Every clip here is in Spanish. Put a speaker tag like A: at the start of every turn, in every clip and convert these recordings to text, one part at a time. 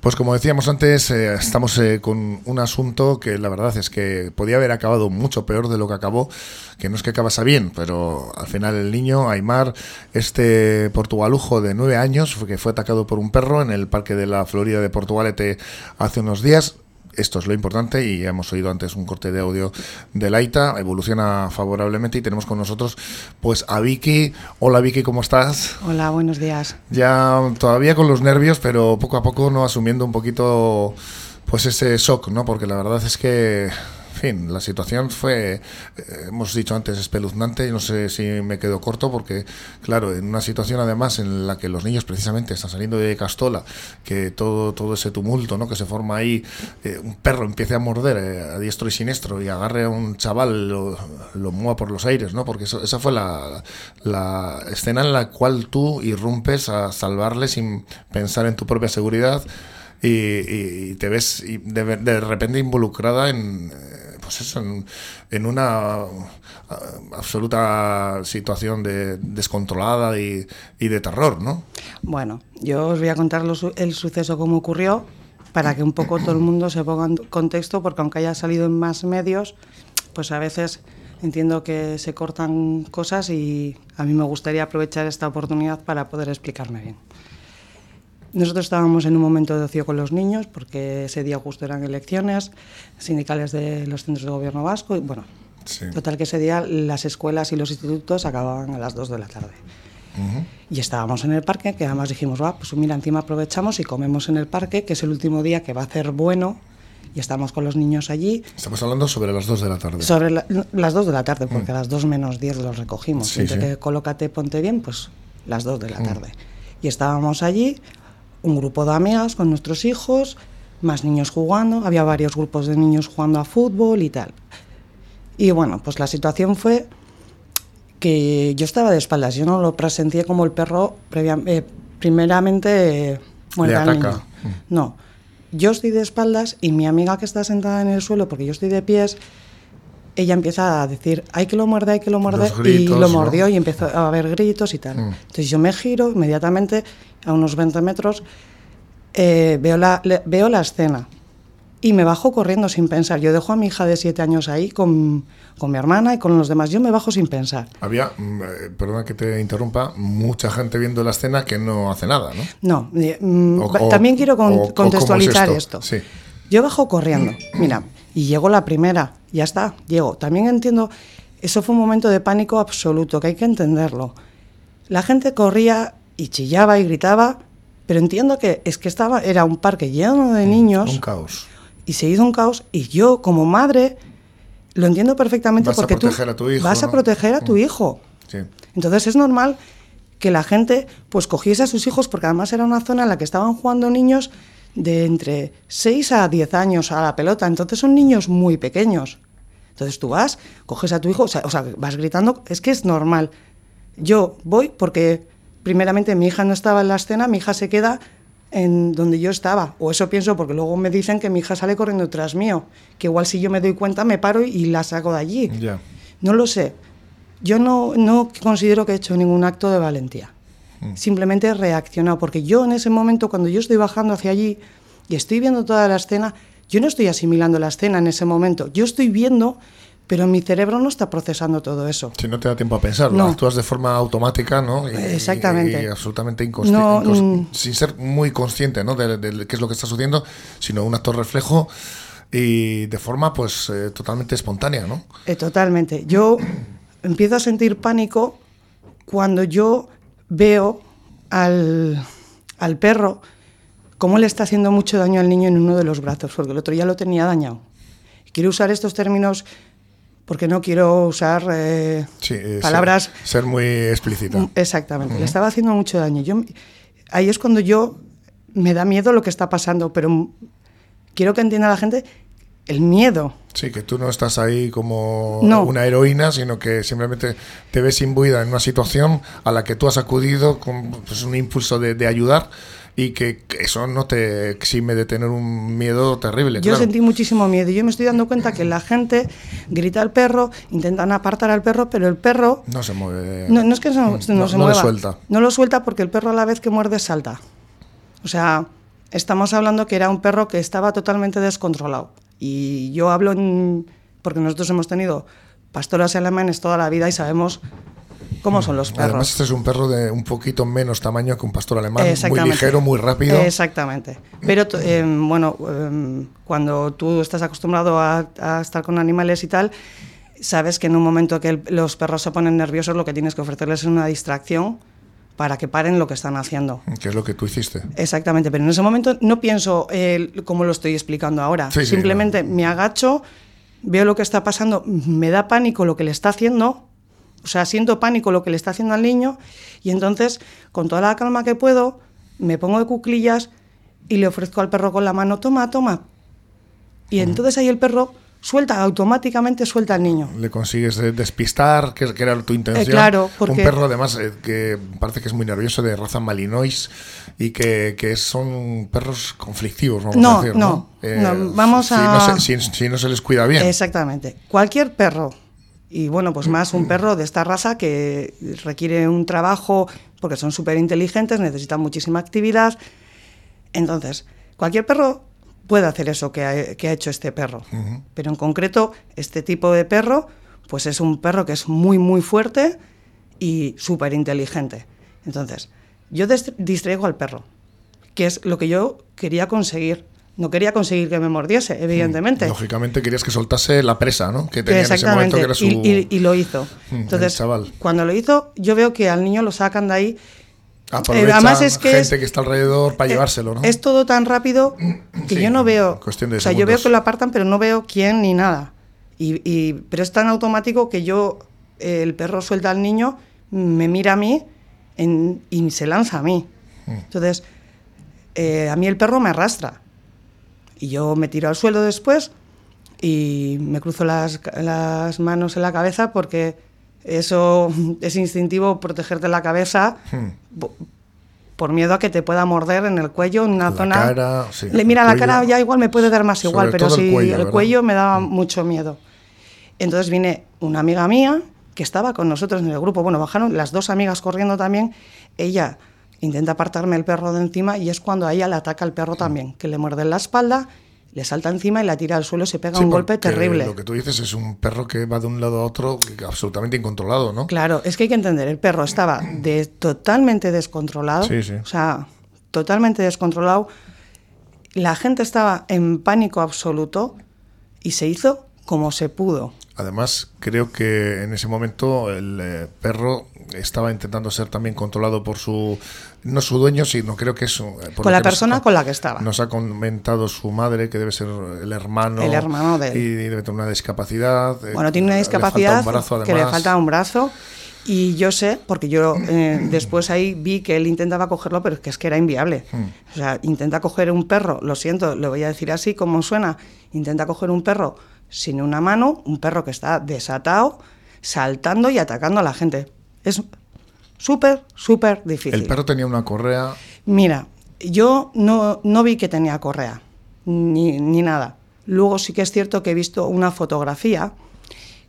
A: Pues como decíamos antes, eh, estamos eh, con un asunto que la verdad es que podía haber acabado mucho peor de lo que acabó, que no es que acabase bien, pero al final el niño, Aymar, este portugalujo de nueve años, que fue atacado por un perro en el Parque de la Florida de Portugalete hace unos días, esto es lo importante y hemos oído antes un corte de audio de Laita, evoluciona favorablemente y tenemos con nosotros pues a Vicky. Hola Vicky, ¿cómo estás?
B: Hola, buenos días.
A: Ya todavía con los nervios, pero poco a poco no asumiendo un poquito pues ese shock, ¿no? Porque la verdad es que fin, la situación fue, eh, hemos dicho antes, espeluznante. y no sé si me quedo corto porque, claro, en una situación además en la que los niños precisamente están saliendo de Castola, que todo, todo ese tumulto ¿no? que se forma ahí, eh, un perro empiece a morder eh, a diestro y siniestro y agarre a un chaval, lo, lo mueva por los aires, ¿no? Porque esa fue la, la escena en la cual tú irrumpes a salvarle sin pensar en tu propia seguridad. Y, te ves de, de repente involucrada en, pues en, una uh, absoluta situación de descontrolada y, de terror, ¿no?
B: Bueno, yo os voy a contar el suceso como ocurrió para que un poco todo el mundo se ponga en contexto, porque aunque haya salido en más medios, pues a veces entiendo que se cortan cosas y a mí me gustaría aprovechar esta oportunidad para poder explicarme bien. Nosotros estábamos en un momento de ocio con los niños, porque ese día justo eran elecciones sindicales de los centros de gobierno vasco. Y bueno, total que ese día las escuelas y los institutos acababan a las 2 de la tarde. Y estábamos en el parque, que además dijimos, va, pues mira, encima aprovechamos y comemos en el parque, que es el último día que va a ser bueno. Y estamos con los niños allí.
A: Estamos hablando sobre las 2 de la tarde.
B: Sobre las 2 de la tarde, porque mm. a las 2 menos 10 los recogimos. Sí, que colócate, ponte bien, pues las 2 de la mm. tarde. Y estábamos allí, un grupo de amigas con nuestros hijos, más niños jugando, había varios grupos de niños jugando a fútbol y tal. Y bueno, pues la situación fue que yo estaba de espaldas, yo no lo presencié como el perro eh, primeramente eh,
A: ataca.
B: No, yo estoy de espaldas y mi amiga que está sentada en el suelo, porque yo estoy de pies, ella empieza a decir, hay que lo muerde, hay que lo muerde, y lo mordió y empezó a haber gritos y tal. Mm. Entonces yo me giro inmediatamente a unos 20 metros, eh, veo, la, veo la escena y me bajo corriendo sin pensar. Yo dejo a mi hija de 7 años ahí con, con, mi hermana y con los demás. Yo me bajo sin pensar.
A: Había, mm, eh, perdona que te interrumpa, mucha gente viendo la escena que no hace nada, ¿no?
B: No, eh, mm, también quiero contextualizar esto.
A: Sí.
B: Yo bajo corriendo, mira, y llego la primera, ya está, llego. También entiendo, eso fue un momento de pánico absoluto, que hay que entenderlo. La gente corría y chillaba y gritaba, pero entiendo que es que estaba, era un parque lleno de niños.
A: Un caos.
B: Y se hizo un caos y yo como madre lo entiendo perfectamente porque tú vas a proteger a tu mm. hijo.
A: Sí.
B: Entonces es normal que la gente pues cogiese a sus hijos porque además era una zona en la que estaban jugando niños de entre 6 a 10 años a la pelota, entonces son niños muy pequeños. Entonces tú vas, coges a tu hijo, o sea, o sea vas gritando, es que es normal. Yo voy porque primeramente mi hija no estaba en la escena, mi hija se queda en donde yo estaba, o eso pienso porque luego me dicen que mi hija sale corriendo tras mío, que igual si yo me doy cuenta me paro y la saco de allí. No lo sé. Yo no, no considero que he hecho ningún acto de valentía. Mm. Simplemente he reaccionado, porque yo en ese momento, cuando yo estoy bajando hacia allí y estoy viendo toda la escena, yo no estoy asimilando la escena en ese momento, yo estoy viendo pero mi cerebro no está procesando todo eso.
A: Si no te da tiempo a pensarlo, actúas de forma automática, ¿no?
B: Exactamente.
A: Y, absolutamente inconsciente, mm. sin ser muy consciente, ¿no? De, qué es lo que está sucediendo, sino un acto reflejo y de forma, pues, eh, totalmente espontánea, ¿no?
B: Eh, totalmente. Yo empiezo a sentir pánico cuando yo veo al, al perro cómo le está haciendo mucho daño al niño en uno de los brazos, porque el otro ya lo tenía dañado. Quiero usar estos términos porque no quiero usar eh, eh, palabras...
A: Ser, muy explícita. Mm,
B: exactamente, le estaba haciendo mucho daño. Yo, ahí es cuando yo me da miedo lo que está pasando, pero quiero que entienda la gente el miedo.
A: Sí, que tú no estás ahí como una heroína, sino que simplemente te ves imbuida en una situación a la que tú has acudido con pues, un impulso de, de ayudar y que eso no te exime de tener un miedo terrible.
B: Yo sentí muchísimo miedo. Yo me estoy dando cuenta que la gente grita al perro, intentan apartar al perro, pero el perro...
A: No se mueve.
B: No, es que no, se mueva.
A: No lo suelta.
B: No lo suelta porque el perro a la vez que muerde salta. O sea, estamos hablando que era un perro que estaba totalmente descontrolado. Y yo hablo en, porque nosotros hemos tenido pastoras alemanes toda la vida y sabemos cómo son los perros.
A: Además, este es un perro de un poquito menos tamaño que un pastor alemán, muy ligero, muy rápido.
B: Exactamente. Pero eh, bueno, eh, cuando tú estás acostumbrado a, estar con animales y tal, sabes que en un momento que los perros se ponen nerviosos, lo que tienes que ofrecerles es una distracción para que paren lo que están haciendo.
A: ¿Qué es lo que tú hiciste?
B: Exactamente, pero en ese momento no pienso como lo estoy explicando ahora. Simplemente me agacho, veo lo que está pasando, me da pánico lo que le está haciendo, o sea, siento pánico lo que le está haciendo al niño y entonces, con toda la calma que puedo, me pongo de cuclillas y le ofrezco al perro con la mano, toma, toma. Y entonces ahí el perro suelta, automáticamente suelta al niño.
A: Le consigues despistar, que, era tu intención.
B: Eh, claro, porque...
A: Un perro además eh, que parece que es muy nervioso, de raza malinois, y que, que son perros conflictivos, vamos
B: no,
A: a decir.
B: No,
A: eh,
B: no, vamos
A: a... si, si, no se les cuida bien.
B: Exactamente. Cualquier perro, y bueno, pues más un perro de esta raza que requiere un trabajo, porque son súper inteligentes, necesitan muchísima actividad. Entonces, cualquier perro puede hacer eso que ha, hecho este perro. Pero en concreto, este tipo de perro, pues es un perro que es muy, muy fuerte y súper inteligente. Entonces, yo distraigo al perro, que es lo que yo quería conseguir. No quería conseguir que me mordiese, evidentemente.
A: Lógicamente querías que soltase la presa, ¿no? Que tenía en ese momento que era su...
B: y, lo hizo. Entonces, cuando lo hizo, yo veo que al niño lo sacan de ahí
A: Aprovechan Además es que gente que está alrededor para eh, llevárselo, ¿no?
B: Es todo tan rápido que yo no veo.
A: Cuestión de
B: o sea, yo veo que lo apartan, pero no veo quién ni nada. Y, pero es tan automático que yo, el perro suelta al niño, me mira a mí y se lanza a mí. Mm. Entonces, eh, a mí el perro me arrastra. Y yo me tiro al suelo después y me cruzo las, las manos en la cabeza porque eso es instintivo protegerte la cabeza hmm. por miedo a que te pueda morder en el cuello, en una zona. le mira la cara ya igual me puede dar más igual, pero sí el cuello, me da hmm. mucho miedo. Entonces viene una amiga mía que estaba con nosotros en el grupo. Bueno, bajaron las dos amigas corriendo también. Ella intenta apartarme el perro de encima y es cuando a ella le ataca el perro hmm. también, que le muerde en la espalda le salta encima y la tira al suelo, se pega un golpe terrible.
A: Lo que tú dices es un perro que va de un lado a otro absolutamente incontrolado, ¿no?
B: Claro, es que hay que entender, el perro estaba de, totalmente descontrolado, o sea, totalmente descontrolado. La gente estaba en pánico absoluto y se hizo como se pudo.
A: Además, creo que en ese momento el eh, perro estaba intentando ser también controlado por su no su dueño, sino creo que es
B: eh, con la persona con la que estaba.
A: Nos ha comentado su madre que debe ser el hermano.
B: El hermano de él.
A: Y debe tener una discapacidad.
B: Eh, bueno, tiene una discapacidad que le falta un brazo. Y yo sé, porque yo después ahí vi que él intentaba cogerlo, pero es que es que era inviable. Hmm. O sea, intenta coger un perro, lo siento, lo voy a decir así como suena, intenta coger un perro sin una mano, un perro que está desatado, saltando y atacando a la gente. Es súper, súper difícil.
A: ¿El perro tenía una correa?
B: Mira, yo no, no vi que tenía correa, ni, ni nada. Luego sí que es cierto que he visto una fotografía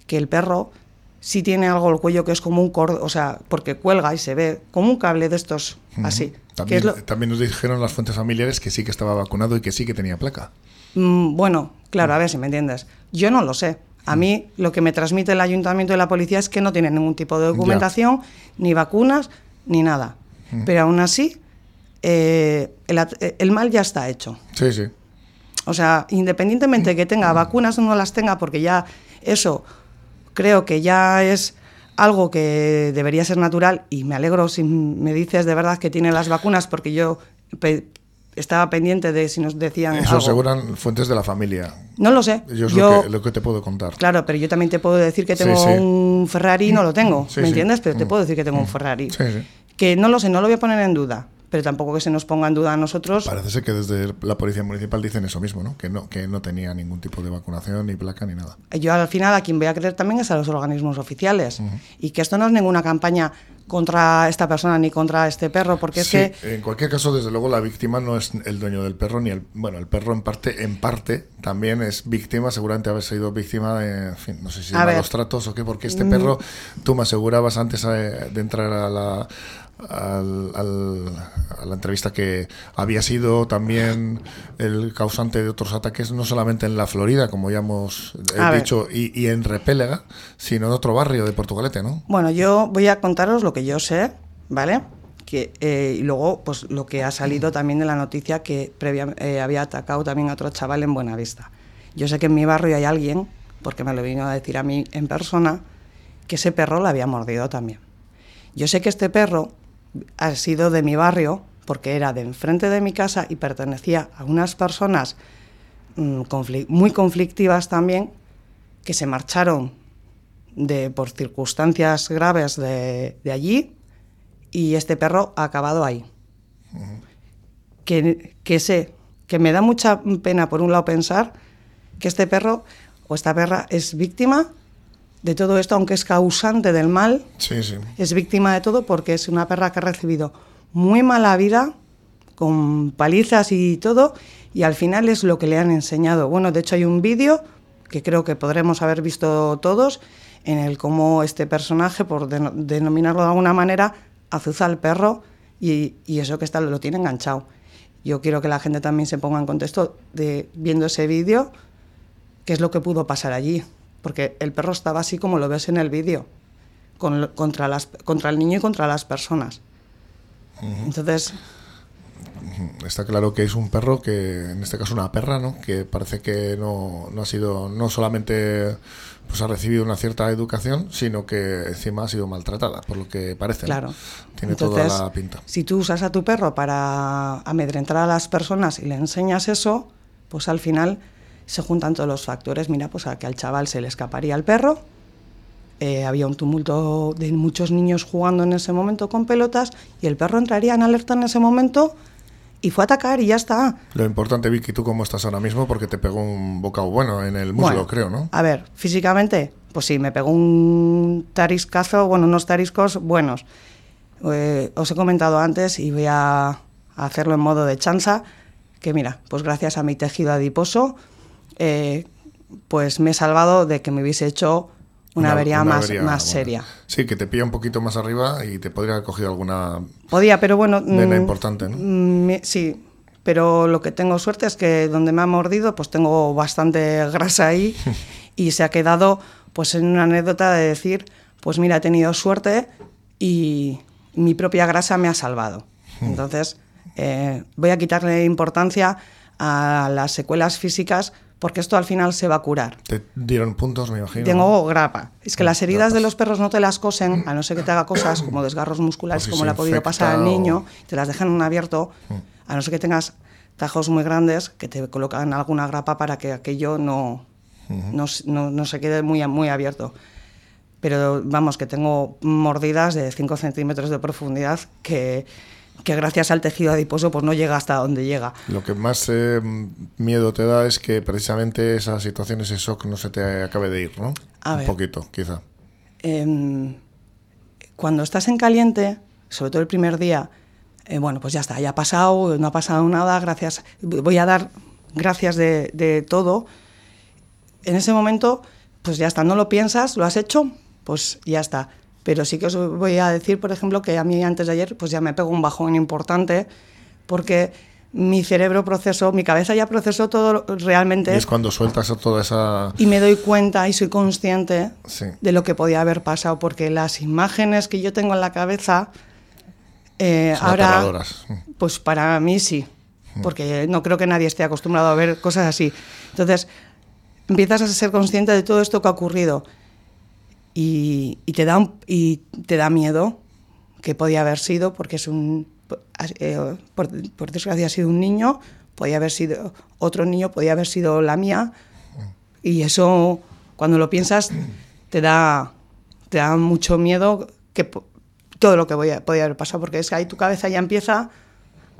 B: que el perro sí tiene algo el cuello que es como un cordón, o sea, porque cuelga y se ve como un cable de estos así.
A: También, también, nos dijeron las fuentes familiares que sí que estaba vacunado y que sí que tenía placa.
B: Mm, bueno, claro, a ver si me entiendes. Yo no lo sé. A mí lo que me transmite el ayuntamiento y la policía es que no tienen ningún tipo de documentación, ni vacunas, ni nada. Pero aún así, eh, el, mal ya está hecho.
A: Sí, sí.
B: O sea, independientemente de que tenga vacunas o no las tenga, porque ya eso creo que ya es algo que debería ser natural y me alegro si me dices de verdad que tiene las vacunas porque yo estaba pendiente de si nos decían.
A: Eso aseguran fuentes de la familia.
B: No lo sé.
A: Yo es lo, que, te puedo contar.
B: Claro, pero yo también te puedo decir que tengo un Ferrari y no lo tengo. ¿Me entiendes? Pero te mm. puedo decir que tengo un mm. Ferrari. Que no lo sé, no lo voy a poner en duda pero tampoco que se nos ponga en duda a nosotros.
A: Parece ser que desde la Policía Municipal dicen eso mismo, ¿no? Que no, que no tenía ningún tipo de vacunación, ni placa, ni nada.
B: Yo al final a quien voy a creer también es a los organismos oficiales. Y que esto no es ninguna campaña contra esta persona ni contra este perro, porque es que...
A: En cualquier caso, desde luego, la víctima no es el dueño del perro, ni el... Bueno, el perro en parte, en parte, también es víctima, seguramente haber sido víctima de, en fin, no sé si de malos tratos o qué, porque este perro, tú me asegurabas antes de entrar a la al- al- a la entrevista que había sido también el causante de otros ataques, no solamente en la Florida, como ya hemos eh,
B: A
A: dicho, y, y en Repélega, sino en otro barrio de Portugalete, ¿no?
B: Bueno, yo voy a contaros lo que yo sé, ¿vale? Que, eh, y luego, pues lo que ha salido también de la noticia que previa, eh, había atacado también a otro chaval en Buenavista. Yo sé que en mi barrio hay alguien, porque me lo vino a decir a mí en persona, que ese perro le había mordido también. Yo sé que este perro ha sido de mi barrio, porque era de enfrente de mi casa y pertenecía a unas personas mm, muy conflictivas también, que se marcharon de, por circunstancias graves de, de allí y este perro ha acabado ahí. que, que sé, que me da mucha pena por un lado pensar que este perro o esta perra es víctima de todo esto, aunque es causante del mal,
A: Sí, sí.
B: es víctima de todo porque es una perra que ha recibido muy mala vida, con palizas y todo, y al final es lo que le han enseñado. Bueno, de hecho hay un vídeo que creo que podremos haber visto todos, en el cómo este personaje, por deno- denominarlo de alguna manera, azuza al perro y, y eso que está lo tiene enganchado. Yo quiero que la gente también se ponga en contexto de viendo ese vídeo, qué es lo que pudo pasar allí, porque el perro estaba así como lo ves en el vídeo con- contra, las, contra el niño y contra las personas. Entonces,
A: Está claro que es un perro que, en este caso una perra, ¿no? Que parece que no, no ha sido, no solamente pues ha recibido una cierta educación, sino que encima ha sido maltratada, por lo que parece. ¿no?
B: claro.
A: Tiene
B: Entonces,
A: toda la pinta.
B: Si tú usas a tu perro para amedrentar a las personas y le enseñas eso, pues al final se juntan todos los factores. Mira, pues a que al chaval se le escaparía el perro. eh, había un tumulto de muchos niños jugando en ese momento con pelotas y el perro entraría en alerta en ese momento y fue a atacar y ya está.
A: Lo importante, Vicky, ¿tú cómo estás ahora mismo? Porque te pegó un bocado bueno en el muslo,
B: Bueno,
A: creo, ¿no?
B: A ver, físicamente, pues sí, me pegó un tariscazo, bueno, unos tariscos buenos. Eh, os he comentado antes y voy a a hacerlo en modo de chanza, que mira, pues gracias a mi tejido adiposo, eh, pues me he salvado de que me hubiese hecho una, avería
A: una
B: más,
A: avería,
B: más
A: bueno.
B: seria.
A: Sí, que te pilla un poquito más arriba y te podría haber cogido alguna
B: Podía, pero bueno...
A: vena
B: mm,
A: importante, ¿no?
B: Mm, me- sí, pero lo que tengo suerte es que donde me ha mordido, pues tengo bastante grasa ahí y se ha quedado pues en una anécdota de decir, pues mira, he tenido suerte y mi propia grasa me ha salvado. Entonces, eh, voy a quitarle importancia a las secuelas físicas porque esto al final se va a curar.
A: Te dieron puntos, me imagino. ¿no?
B: Tengo grapa. Es que las heridas de los perros no te las cosen, a no ser que te haga cosas como desgarros musculares,
A: si
B: como
A: se
B: le ha podido pasar al
A: infecta o- Mm.
B: niño, te las dejan en abierto, a no ser que tengas tajos muy grandes que te colocan alguna grapa para que aquello no, no, s- no- no se quede muy, muy abierto. Pero vamos, que tengo mordidas de 5 centímetros de profundidad que, que gracias al tejido adiposo pues no llega hasta donde llega.
A: Lo que más eh, miedo te da es que precisamente esa situación, ese shock, no se te acabe de ir, ¿no?
B: A
A: un
B: ver.
A: poquito, quizá.
B: em, cuando estás en caliente, sobre todo el primer día, eh, bueno, pues ya está, ya ha pasado, no ha pasado nada, gracias, voy a dar gracias de, de todo. En ese momento, pues ya está, no lo piensas, lo has hecho, pues ya está. Pero sí que os voy a decir, por ejemplo, que a mí antes de ayer, pues ya me pegó un bajón importante, porque mi cerebro procesó, mi cabeza ya procesó todo realmente
A: Y es cuando sueltas toda esa...
B: y me doy cuenta y soy consciente
A: Sí.
B: de lo que podía haber pasado, porque las imágenes que yo tengo en la cabeza, eh,
A: Son
B: ahora,
A: aterradoras.
B: pues para mí sí, porque no creo que nadie esté acostumbrado a ver cosas así. Entonces, empiezas a ser consciente de todo esto que ha ocurrido y, te, da un- y te da miedo que podía haber sido, porque es un, eh, por, por desgracia ha sido un niño, podía haber sido otro niño, podía haber sido la mía, y eso, cuando lo piensas, te da, te da mucho miedo que todo lo que voy podía haber pasado, porque es que ahí tu cabeza ya empieza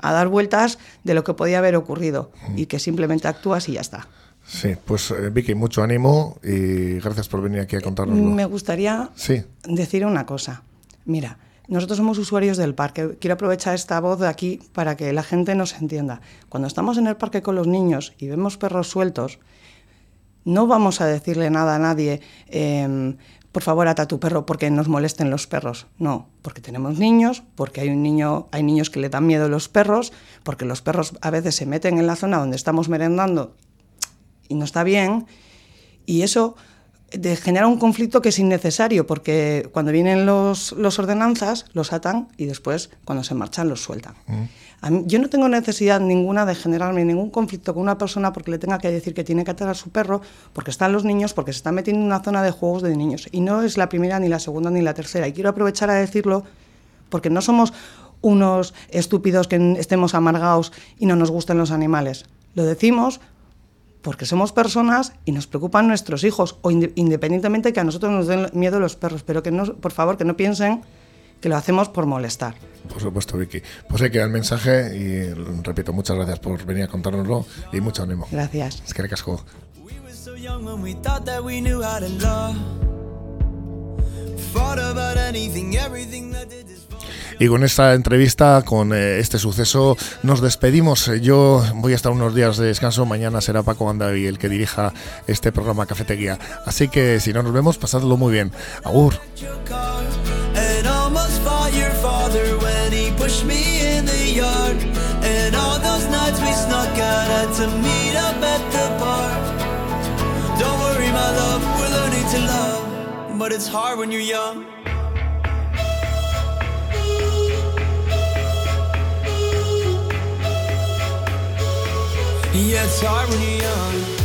B: a dar vueltas de lo que podía haber ocurrido y que simplemente actúas y ya está.
A: Sí, pues eh, Vicky, mucho ánimo y gracias por venir aquí a contárnoslo.
B: Me gustaría
A: Sí,
B: decir una cosa. Mira, nosotros somos usuarios del parque. Quiero aprovechar esta voz de aquí para que la gente nos entienda. Cuando estamos en el parque con los niños y vemos perros sueltos, No vamos a decirle nada a nadie, em, por favor, ata a tu perro porque nos molesten los perros. No, porque tenemos niños, porque hay un niño, hay niños que le dan miedo a los perros, porque los perros a veces se meten en la zona donde estamos merendando y no está bien. Y eso de genera un conflicto que es innecesario, porque cuando vienen los, los ordenanzas, los atan y después, cuando se marchan, los sueltan. yo no tengo necesidad ninguna de generarme ningún conflicto con una persona porque le tenga que decir que tiene que atar a su perro, porque están los niños, porque se está metiendo en una zona de juegos de niños. Y no es la primera, ni la segunda, ni la tercera. Y quiero aprovechar a decirlo porque no somos unos estúpidos que estemos amargados y no nos gusten los animales. Lo decimos porque somos personas y nos preocupan nuestros hijos, o independientemente que a nosotros nos den miedo los perros, pero que no, por favor, que no piensen que lo hacemos por molestar.
A: Por supuesto, Vicky. Pues hay que dar el mensaje y repito, muchas gracias por venir a contárnoslo y mucho ánimo.
B: Gracias.
A: Es que casco. Y con esta entrevista, con eh, este suceso, nos despedimos. Yo voy a estar unos días de descanso. Mañana será Paco y el que dirija este programa Cafetería. Así que si no nos vemos, pasadlo muy bien. Agur. Yeah, it's hard when you're young. yet young.